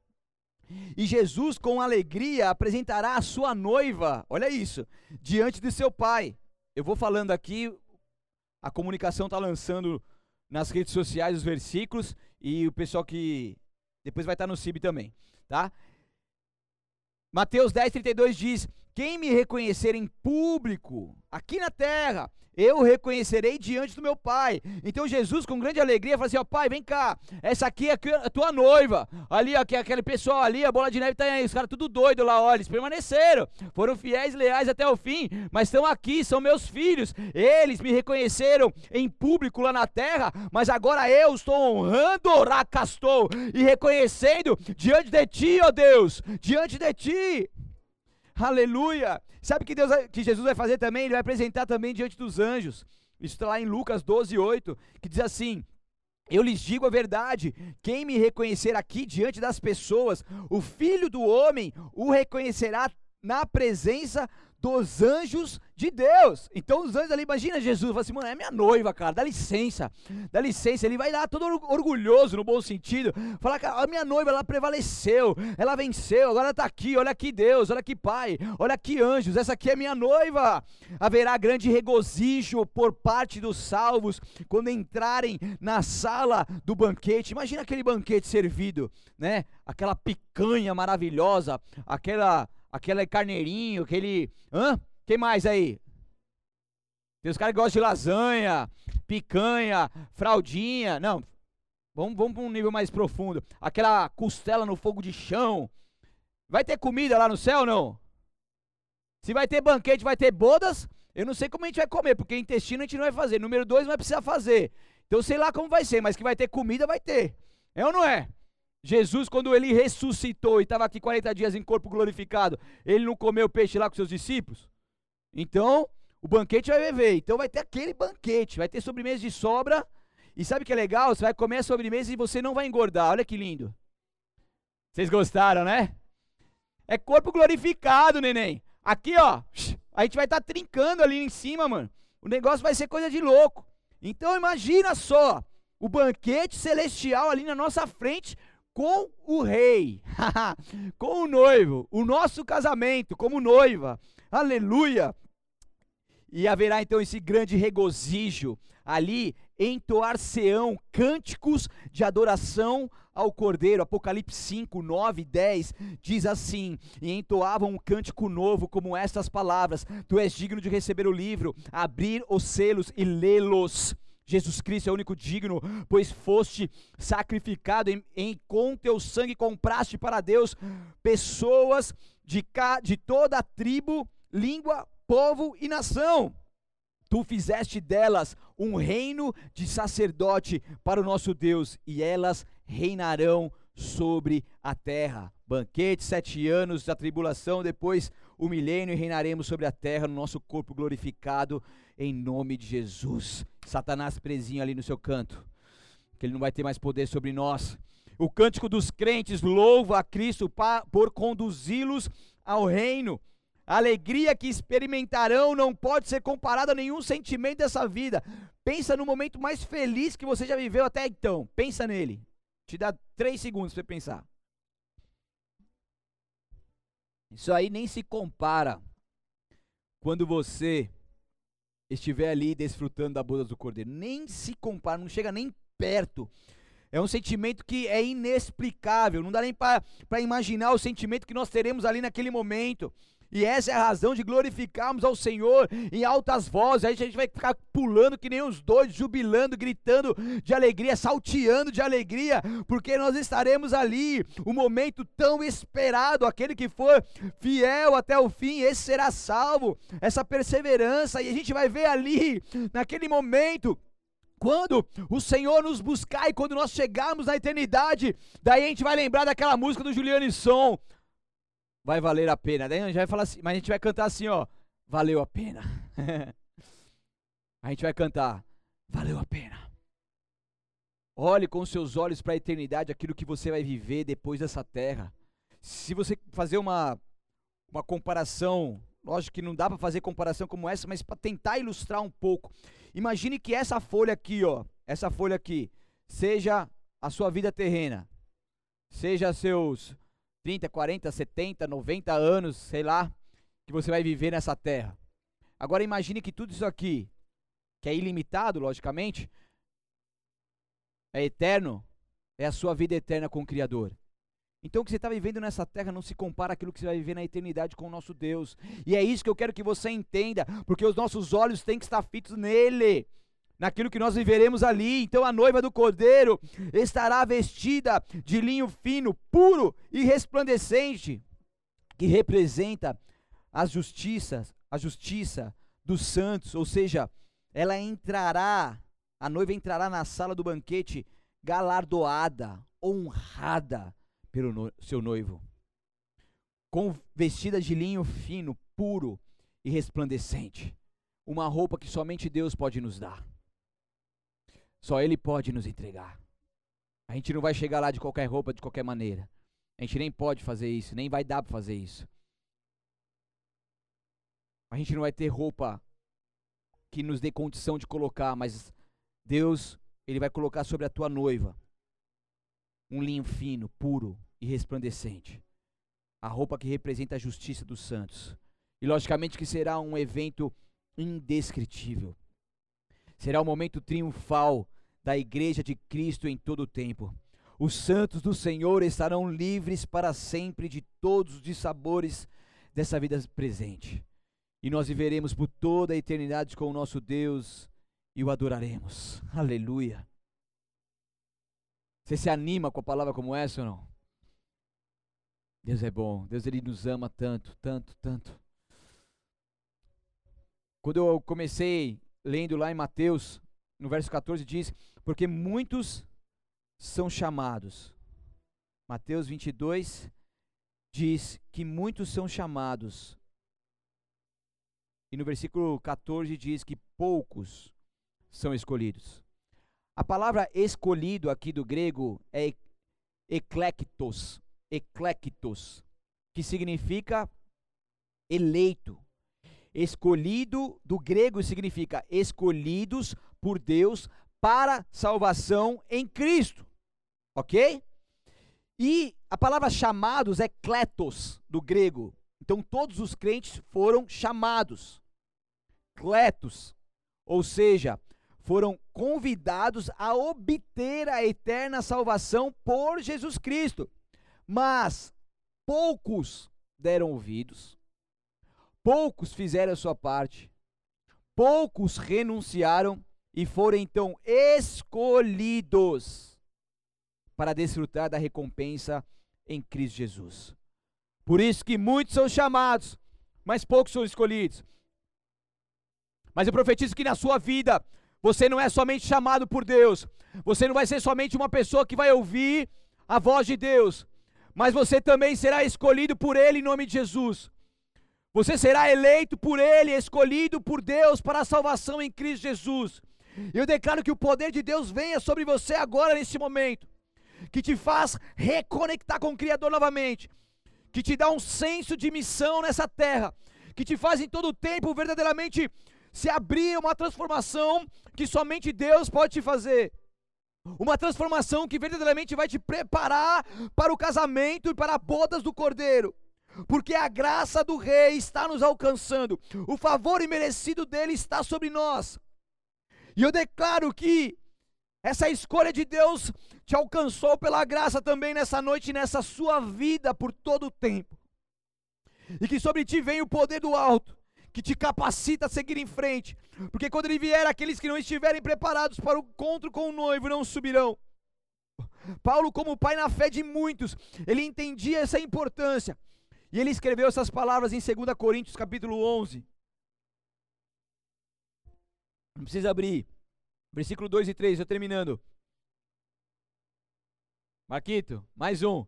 E Jesus, com alegria, apresentará a sua noiva, olha isso, diante de seu pai. Eu vou falando aqui, a comunicação está lançando nas redes sociais os versículos e o pessoal que depois vai estar no CIB também, tá? Mateus 10, 32 diz: quem me reconhecer em público, aqui na terra, eu reconhecerei diante do meu Pai. Então Jesus, com grande alegria, fala assim: ó, Pai, vem cá, essa aqui é a tua noiva. Ali, aqui, aquele pessoal ali, a bola de neve tá aí, os caras tudo doido lá, olha, eles permaneceram, foram fiéis e leais até o fim, mas estão aqui, são meus filhos. Eles me reconheceram em público lá na terra, mas agora eu estou honrando, Racastou, e reconhecendo diante de ti, ó Deus, diante de ti. Aleluia! Sabe que Deus que Jesus vai fazer também? Ele vai apresentar também diante dos anjos. Isso está lá em Lucas 12, 8, que diz assim: eu lhes digo a verdade: quem me reconhecer aqui diante das pessoas, o filho do homem o reconhecerá na presença dos anjos de Deus. Então os anjos ali, imagina Jesus, fala assim, mano, é minha noiva, cara, dá licença, dá licença. Ele vai lá todo orgulhoso, no bom sentido, falar, a minha noiva, ela prevaleceu, ela venceu, agora ela tá aqui, olha aqui Deus, olha aqui Pai, olha aqui anjos, essa aqui é minha noiva. Haverá grande regozijo por parte dos salvos quando entrarem na sala do banquete. Imagina aquele banquete servido, né? Aquela picanha maravilhosa, aquela aquele carneirinho, aquele. Hã? Quem mais aí? Tem os caras que gostam de lasanha, picanha, fraldinha. Não. Vamos, vamos para um nível mais profundo. Aquela costela no fogo de chão. Vai ter comida lá no céu não? Se vai ter banquete, vai ter bodas. Eu não sei como a gente vai comer, porque intestino a gente não vai fazer. Número dois não vai precisar fazer. Então sei lá como vai ser, mas que vai ter comida, vai ter. É ou não é? Jesus, quando ele ressuscitou e estava aqui 40 dias em corpo glorificado, ele não comeu peixe lá com seus discípulos? Então, o banquete vai beber. Então vai ter aquele banquete, vai ter sobremesa de sobra. E sabe o que é legal? Você vai comer a sobremesa e você não vai engordar. Olha que lindo. Vocês gostaram, né? É corpo glorificado, neném. Aqui, ó, a gente vai estar tá trincando ali em cima, mano. O negócio vai ser coisa de louco. Então imagina só, o banquete celestial ali na nossa frente, com o rei, [laughs] com o noivo, o nosso casamento como noiva. Aleluia! E haverá então esse grande regozijo ali, entoar-se-ão cânticos de adoração ao Cordeiro. Apocalipse 5, 9 10 diz assim: E entoavam um cântico novo, como estas palavras: Tu és digno de receber o livro, abrir os selos e lê-los. Jesus Cristo é o único digno, pois foste sacrificado em, em com teu sangue compraste para Deus pessoas de, de toda a tribo, língua, povo e nação. Tu fizeste delas um reino de sacerdote para o nosso Deus, e elas reinarão sobre a terra. Banquete, sete anos da tribulação, depois o milênio, e reinaremos sobre a terra no nosso corpo glorificado, em nome de Jesus. Satanás presinho ali no seu canto, que ele não vai ter mais poder sobre nós. O cântico dos crentes louva a Cristo por conduzi-los ao reino. A alegria que experimentarão não pode ser comparada a nenhum sentimento dessa vida. Pensa no momento mais feliz que você já viveu até então. Pensa nele. Te dá três segundos para pensar. Isso aí nem se compara quando você estiver ali desfrutando da boda do cordeiro. Nem se compara, não chega nem perto. É um sentimento que é inexplicável, não dá nem para imaginar o sentimento que nós teremos ali naquele momento. E essa é a razão de glorificarmos ao Senhor em altas vozes. Aí a gente vai ficar pulando que nem os doidos, jubilando, gritando de alegria, salteando de alegria, porque nós estaremos ali, o momento tão esperado, aquele que for fiel até o fim, esse será salvo. Essa perseverança, e a gente vai ver ali, naquele momento, quando o Senhor nos buscar e quando nós chegarmos na eternidade, daí a gente vai lembrar daquela música do Juliano Som vai valer a pena. Daí a gente vai falar assim, mas a gente vai cantar assim, ó, valeu a pena. [laughs] a gente vai cantar, valeu a pena. Olhe com seus olhos para a eternidade aquilo que você vai viver depois dessa terra. Se você fazer uma, uma comparação, lógico que não dá para fazer comparação como essa, mas para tentar ilustrar um pouco. Imagine que essa folha aqui, ó, essa folha aqui, seja a sua vida terrena, seja seus 30, 40, 70, 90 anos, sei lá, que você vai viver nessa terra. Agora imagine que tudo isso aqui, que é ilimitado, logicamente, é eterno, é a sua vida eterna com o Criador. Então o que você está vivendo nessa terra não se compara àquilo que você vai viver na eternidade com o nosso Deus. E é isso que eu quero que você entenda, porque os nossos olhos têm que estar fitos nele naquilo que nós viveremos ali. Então a noiva do cordeiro estará vestida de linho fino, puro e resplandecente, que representa as justiças, a justiça dos santos, ou seja, ela entrará, a noiva entrará na sala do banquete galardoada, honrada pelo no, seu noivo, com vestida de linho fino, puro e resplandecente, uma roupa que somente Deus pode nos dar. Só Ele pode nos entregar. A gente não vai chegar lá de qualquer roupa, de qualquer maneira. A gente nem pode fazer isso, nem vai dar para fazer isso. A gente não vai ter roupa que nos dê condição de colocar, mas Deus, ele vai colocar sobre a tua noiva um linho fino, puro e resplandecente. A roupa que representa a justiça dos santos. E logicamente que será um evento indescritível. Será o momento triunfal da igreja de Cristo em todo o tempo. Os santos do Senhor estarão livres para sempre de todos os dissabores dessa vida presente. E nós viveremos por toda a eternidade com o nosso Deus e o adoraremos. Aleluia. Você se anima com a palavra como essa ou não? Deus é bom. Deus ele nos ama tanto, tanto, tanto. Quando eu comecei lendo lá em Mateus, no verso 14 diz: "Porque muitos são chamados". Mateus 22 diz que muitos são chamados, e no versículo 14 diz que poucos são escolhidos. A palavra escolhido aqui do grego é eclectos, eclectos, que significa eleito. Escolhido do grego significa escolhidos por Deus para salvação em Cristo. OK? E a palavra chamados é kletos do grego, então todos os crentes foram chamados. Cletos, ou seja, foram convidados a obter a eterna salvação por Jesus Cristo. Mas poucos deram ouvidos, poucos fizeram a sua parte, poucos renunciaram e foram então escolhidos para desfrutar da recompensa em Cristo Jesus. Por isso que muitos são chamados, mas poucos são escolhidos. Mas eu profetizo que na sua vida, você não é somente chamado por Deus, você não vai ser somente uma pessoa que vai ouvir a voz de Deus, mas você também será escolhido por Ele em nome de Jesus. Você será eleito por Ele, escolhido por Deus para a salvação em Cristo Jesus. Eu declaro que o poder de Deus venha sobre você agora, nesse momento, que te faz reconectar com o Criador novamente, que te dá um senso de missão nessa terra, que te faz em todo o tempo verdadeiramente se abrir uma transformação que somente Deus pode te fazer. Uma transformação que verdadeiramente vai te preparar para o casamento e para as bodas do Cordeiro. Porque a graça do Rei está nos alcançando, o favor imerecido dele está sobre nós. E eu declaro que essa escolha de Deus te alcançou pela graça também nessa noite, nessa sua vida por todo o tempo. E que sobre ti vem o poder do alto, que te capacita a seguir em frente. Porque quando ele vier, aqueles que não estiverem preparados para o encontro com o noivo não subirão. Paulo, como pai na fé de muitos, ele entendia essa importância. E ele escreveu essas palavras em 2 Coríntios capítulo 11. Não precisa abrir. Versículo 2 e 3, eu terminando. Marquito, mais um.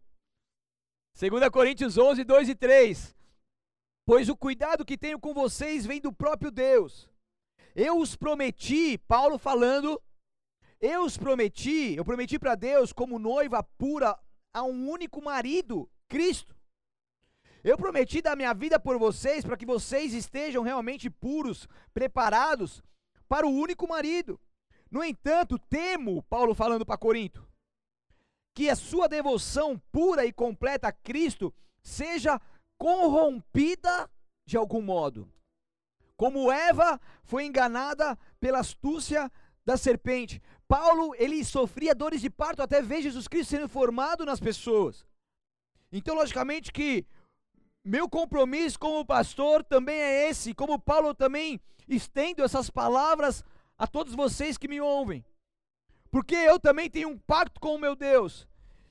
2 Coríntios 11, 2 e 3. Pois o cuidado que tenho com vocês vem do próprio Deus. Eu os prometi, Paulo falando, eu os prometi, eu prometi para Deus como noiva pura a um único marido, Cristo. Eu prometi dar minha vida por vocês para que vocês estejam realmente puros, preparados para o único marido. No entanto, temo, Paulo falando para Corinto, que a sua devoção pura e completa a Cristo seja corrompida de algum modo. Como Eva foi enganada pela astúcia da serpente. Paulo, ele sofria dores de parto até ver Jesus Cristo sendo formado nas pessoas. Então, logicamente que meu compromisso como pastor também é esse, como Paulo também estendo essas palavras a todos vocês que me ouvem. Porque eu também tenho um pacto com o meu Deus.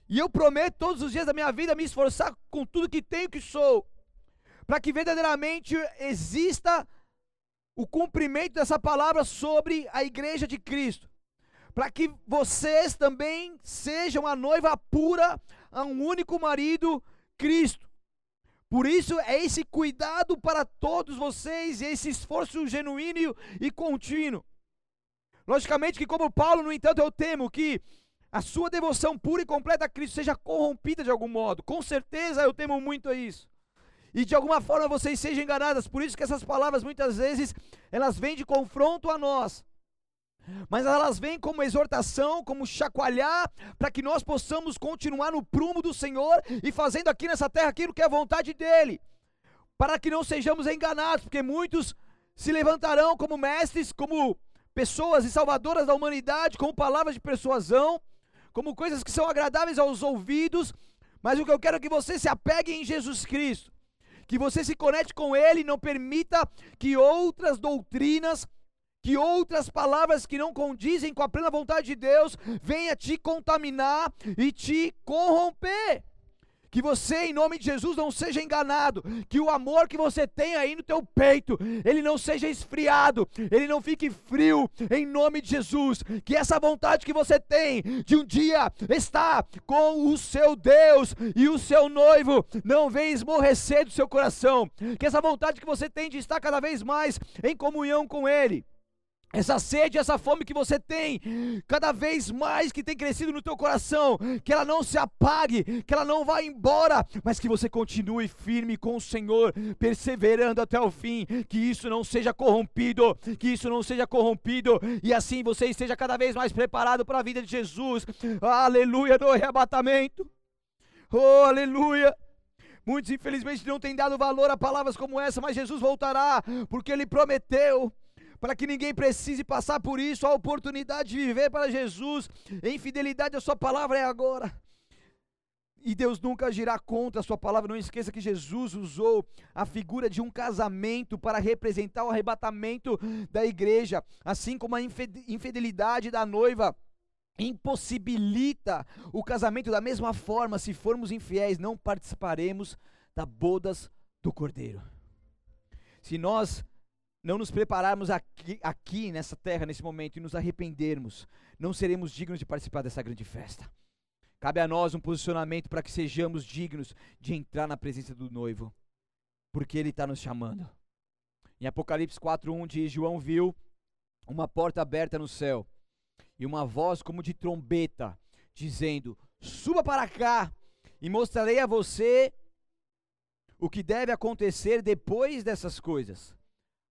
E eu prometo todos os dias da minha vida me esforçar com tudo que tenho que sou, para que verdadeiramente exista o cumprimento dessa palavra sobre a igreja de Cristo. Para que vocês também sejam a noiva pura a um único marido, Cristo. Por isso é esse cuidado para todos vocês e esse esforço genuíno e contínuo. Logicamente que, como Paulo, no entanto, eu temo que a sua devoção pura e completa a Cristo seja corrompida de algum modo. Com certeza eu temo muito a isso. e de alguma forma vocês sejam enganadas. Por isso que essas palavras muitas vezes elas vêm de confronto a nós. Mas elas vêm como exortação, como chacoalhar, para que nós possamos continuar no prumo do Senhor e fazendo aqui nessa terra aquilo que é vontade dEle, para que não sejamos enganados, porque muitos se levantarão como mestres, como pessoas e salvadoras da humanidade, como palavras de persuasão, como coisas que são agradáveis aos ouvidos, mas o que eu quero é que você se apegue em Jesus Cristo, que você se conecte com Ele e não permita que outras doutrinas, que outras palavras que não condizem com a plena vontade de Deus venha te contaminar e te corromper. Que você, em nome de Jesus, não seja enganado. Que o amor que você tem aí no teu peito, ele não seja esfriado, ele não fique frio, em nome de Jesus. Que essa vontade que você tem de um dia estar com o seu Deus e o seu noivo não venha esmorrecer do seu coração. Que essa vontade que você tem de estar cada vez mais em comunhão com Ele essa sede, essa fome que você tem, cada vez mais que tem crescido no teu coração, que ela não se apague, que ela não vá embora, mas que você continue firme com o Senhor, perseverando até o fim, que isso não seja corrompido, que isso não seja corrompido, e assim você esteja cada vez mais preparado para a vida de Jesus. Aleluia do arrebatamento. Oh, aleluia. Muitos infelizmente não têm dado valor a palavras como essa, mas Jesus voltará, porque ele prometeu para que ninguém precise passar por isso, a oportunidade de viver para Jesus, em fidelidade à Sua palavra é agora. E Deus nunca agirá contra a Sua palavra. Não esqueça que Jesus usou a figura de um casamento para representar o arrebatamento da igreja, assim como a infidelidade da noiva impossibilita o casamento da mesma forma, se formos infiéis, não participaremos da bodas do Cordeiro. Se nós não nos prepararmos aqui, aqui nessa terra, nesse momento, e nos arrependermos, não seremos dignos de participar dessa grande festa. Cabe a nós um posicionamento para que sejamos dignos de entrar na presença do noivo, porque ele está nos chamando. Em Apocalipse 4:1 diz: João viu uma porta aberta no céu e uma voz como de trombeta, dizendo: Suba para cá e mostrarei a você o que deve acontecer depois dessas coisas.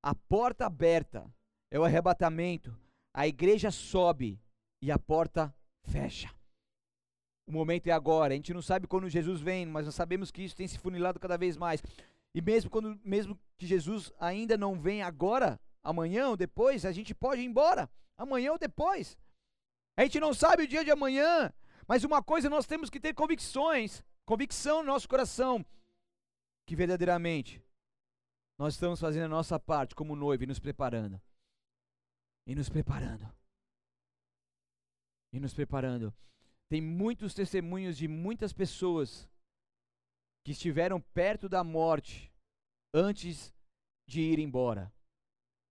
A porta aberta é o arrebatamento. A igreja sobe e a porta fecha. O momento é agora. A gente não sabe quando Jesus vem, mas nós sabemos que isso tem se funilado cada vez mais. E mesmo quando mesmo que Jesus ainda não vem agora, amanhã ou depois, a gente pode ir embora. Amanhã ou depois. A gente não sabe o dia de amanhã, mas uma coisa nós temos que ter convicções, convicção no nosso coração que verdadeiramente nós estamos fazendo a nossa parte como noivo e nos preparando. E nos preparando. E nos preparando. Tem muitos testemunhos de muitas pessoas que estiveram perto da morte antes de ir embora.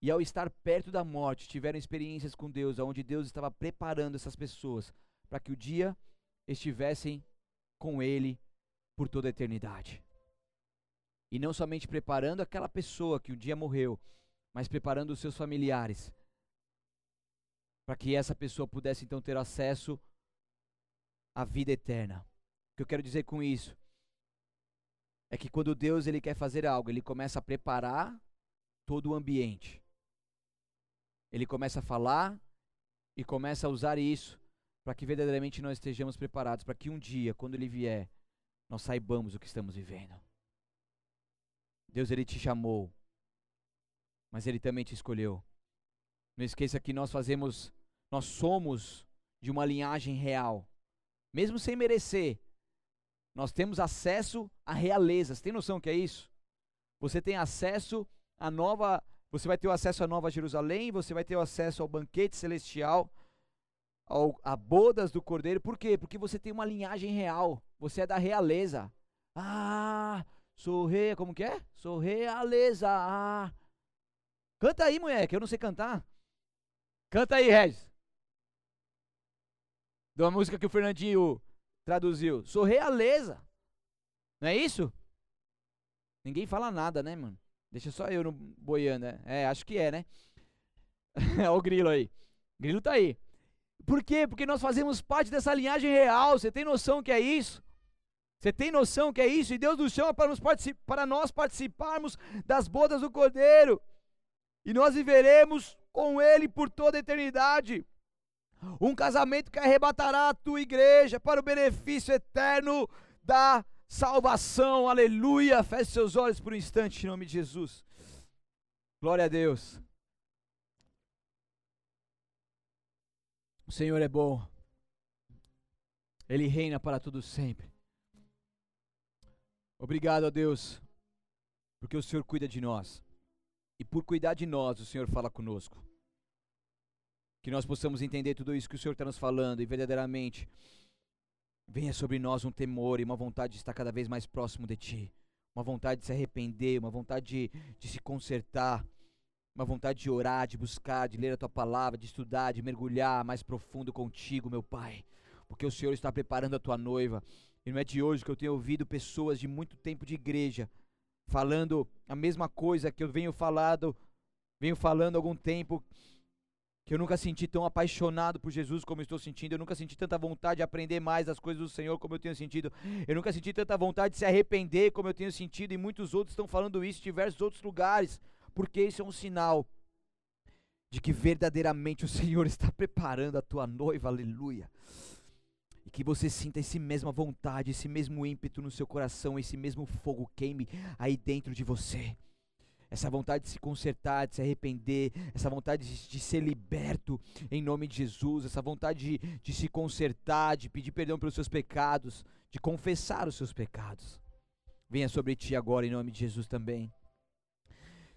E ao estar perto da morte, tiveram experiências com Deus, onde Deus estava preparando essas pessoas para que o dia estivessem com Ele por toda a eternidade. E não somente preparando aquela pessoa que um dia morreu, mas preparando os seus familiares. Para que essa pessoa pudesse então ter acesso à vida eterna. O que eu quero dizer com isso é que quando Deus ele quer fazer algo, ele começa a preparar todo o ambiente. Ele começa a falar e começa a usar isso para que verdadeiramente nós estejamos preparados para que um dia, quando ele vier, nós saibamos o que estamos vivendo. Deus ele te chamou, mas ele também te escolheu. Não esqueça que nós fazemos, nós somos de uma linhagem real, mesmo sem merecer. Nós temos acesso à realeza. Você tem noção que é isso? Você tem acesso à nova, você vai ter acesso à Nova Jerusalém, você vai ter acesso ao banquete celestial, ao, a bodas do Cordeiro. Por quê? Porque você tem uma linhagem real. Você é da realeza. Ah, Sou rei, como que é? Sou realeza. Ah. Canta aí, mulher, que eu não sei cantar. Canta aí, Regis. De uma música que o Fernandinho traduziu. Sou realeza. Não é isso? Ninguém fala nada, né, mano? Deixa só eu no boiando, né? É, acho que é, né? Olha [laughs] o grilo aí. O grilo tá aí. Por quê? Porque nós fazemos parte dessa linhagem real. Você tem noção que é isso? Você tem noção que é isso? E Deus nos chama para, nos para nós participarmos das bodas do Cordeiro. E nós viveremos com Ele por toda a eternidade. Um casamento que arrebatará a tua igreja para o benefício eterno da salvação. Aleluia. Feche seus olhos por um instante em nome de Jesus. Glória a Deus. O Senhor é bom. Ele reina para tudo sempre. Obrigado a Deus, porque o Senhor cuida de nós. E por cuidar de nós, o Senhor fala conosco. Que nós possamos entender tudo isso que o Senhor está nos falando e verdadeiramente venha sobre nós um temor e uma vontade de estar cada vez mais próximo de Ti. Uma vontade de se arrepender, uma vontade de, de se consertar, uma vontade de orar, de buscar, de ler a Tua palavra, de estudar, de mergulhar mais profundo contigo, meu Pai. Porque o Senhor está preparando a Tua noiva. E não é de hoje que eu tenho ouvido pessoas de muito tempo de igreja falando a mesma coisa que eu venho falado, venho falando há algum tempo, que eu nunca senti tão apaixonado por Jesus como estou sentindo, eu nunca senti tanta vontade de aprender mais das coisas do Senhor como eu tenho sentido, eu nunca senti tanta vontade de se arrepender como eu tenho sentido, e muitos outros estão falando isso em diversos outros lugares, porque isso é um sinal de que verdadeiramente o Senhor está preparando a tua noiva, aleluia. E que você sinta esse mesma vontade, esse mesmo ímpeto no seu coração, esse mesmo fogo queime aí dentro de você. Essa vontade de se consertar, de se arrepender, essa vontade de, de ser liberto em nome de Jesus, essa vontade de, de se consertar, de pedir perdão pelos seus pecados, de confessar os seus pecados. Venha sobre ti agora em nome de Jesus também.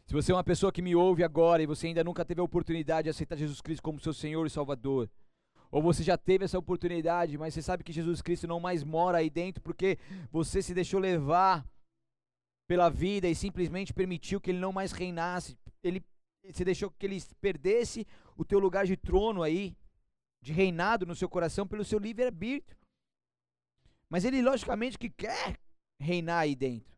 Se você é uma pessoa que me ouve agora e você ainda nunca teve a oportunidade de aceitar Jesus Cristo como seu Senhor e Salvador, ou você já teve essa oportunidade, mas você sabe que Jesus Cristo não mais mora aí dentro porque você se deixou levar pela vida e simplesmente permitiu que ele não mais reinasse. Ele você deixou que ele perdesse o teu lugar de trono aí, de reinado no seu coração pelo seu livre-arbítrio. Mas ele logicamente que quer reinar aí dentro.